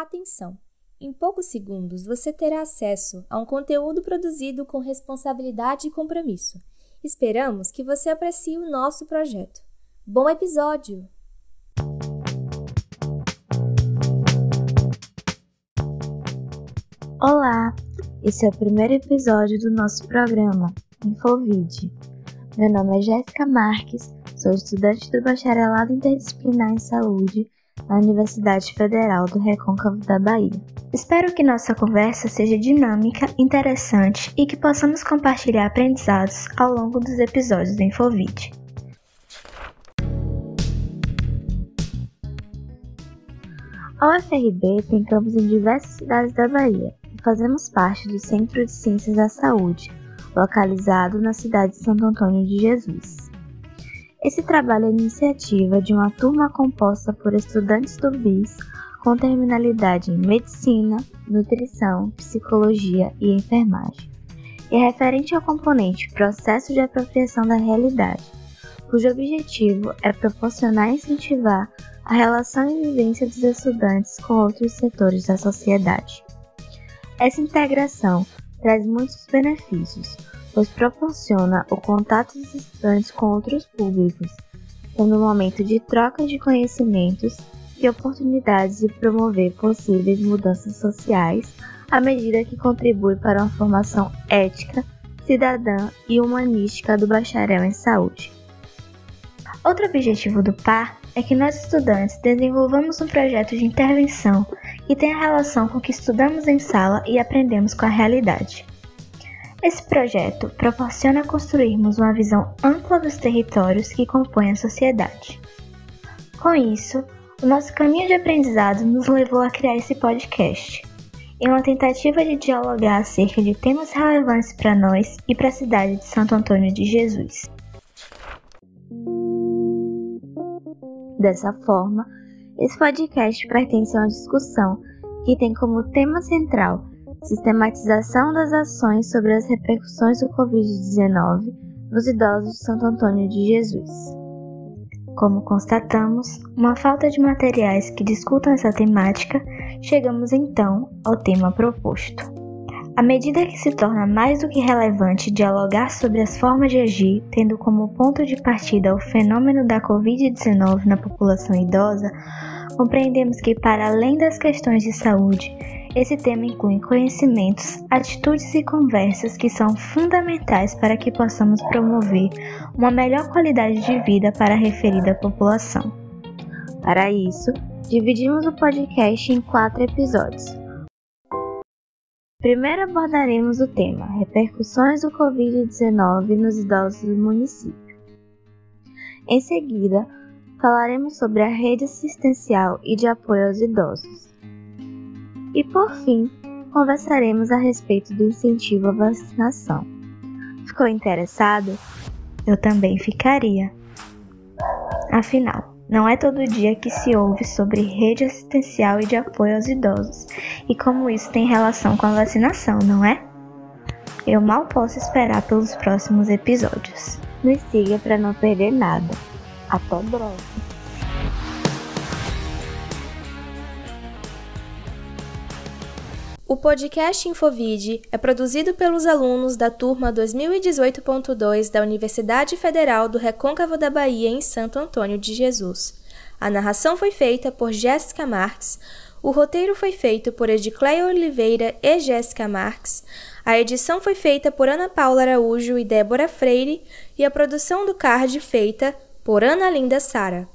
Atenção! Em poucos segundos você terá acesso a um conteúdo produzido com responsabilidade e compromisso. Esperamos que você aprecie o nosso projeto. Bom episódio! Olá! Esse é o primeiro episódio do nosso programa Infovid. Meu nome é Jéssica Marques, sou estudante do Bacharelado Interdisciplinar em Saúde na Universidade Federal do Recôncavo da Bahia. Espero que nossa conversa seja dinâmica, interessante e que possamos compartilhar aprendizados ao longo dos episódios do Infovid. A UFRB tem campos em diversas cidades da Bahia e fazemos parte do Centro de Ciências da Saúde, localizado na cidade de Santo Antônio de Jesus. Esse trabalho é iniciativa de uma turma composta por estudantes do BIS com terminalidade em medicina, nutrição, psicologia e enfermagem. E é referente ao componente processo de apropriação da realidade, cujo objetivo é proporcionar e incentivar a relação e vivência dos estudantes com outros setores da sociedade. Essa integração traz muitos benefícios, pois proporciona o contato dos estudantes com outros públicos, sendo um momento de troca de conhecimentos e oportunidades de promover possíveis mudanças sociais à medida que contribui para uma formação ética, cidadã e humanística do bacharel em saúde. Outro objetivo do PAR é que nós estudantes desenvolvamos um projeto de intervenção que tenha relação com o que estudamos em sala e aprendemos com a realidade. Esse projeto proporciona construirmos uma visão ampla dos territórios que compõem a sociedade. Com isso, o nosso caminho de aprendizado nos levou a criar esse podcast, em uma tentativa de dialogar acerca de temas relevantes para nós e para a cidade de Santo Antônio de Jesus. Dessa forma, esse podcast pertence a uma discussão que tem como tema central sistematização das ações sobre as repercussões do Covid-19 nos idosos de Santo Antônio de Jesus. Como constatamos, uma falta de materiais que discutam essa temática, chegamos então ao tema proposto. À medida que se torna mais do que relevante dialogar sobre as formas de agir, tendo como ponto de partida o fenômeno da Covid-19 na população idosa, compreendemos que, para além das questões de saúde, esse tema inclui conhecimentos, atitudes e conversas que são fundamentais para que possamos promover uma melhor qualidade de vida para a referida população. Para isso, dividimos o podcast em quatro episódios. Primeiro abordaremos o tema Repercussões do Covid-19 nos idosos do município. Em seguida, falaremos sobre a rede assistencial e de apoio aos idosos. E por fim, conversaremos a respeito do incentivo à vacinação. Ficou interessado? Eu também ficaria. Afinal, não é todo dia que se ouve sobre rede assistencial e de apoio aos idosos e como isso tem relação com a vacinação, não é? Eu mal posso esperar pelos próximos episódios. Nos siga para não perder nada. Até breve! O podcast Infovid é produzido pelos alunos da turma 2018.2 da Universidade Federal do Recôncavo da Bahia em Santo Antônio de Jesus. A narração foi feita por Jéssica Marques, o roteiro foi feito por Edicleia Oliveira e Jéssica Marques, a edição foi feita por Ana Paula Araújo e Débora Freire e a produção do card feita por Ana Linda Sara.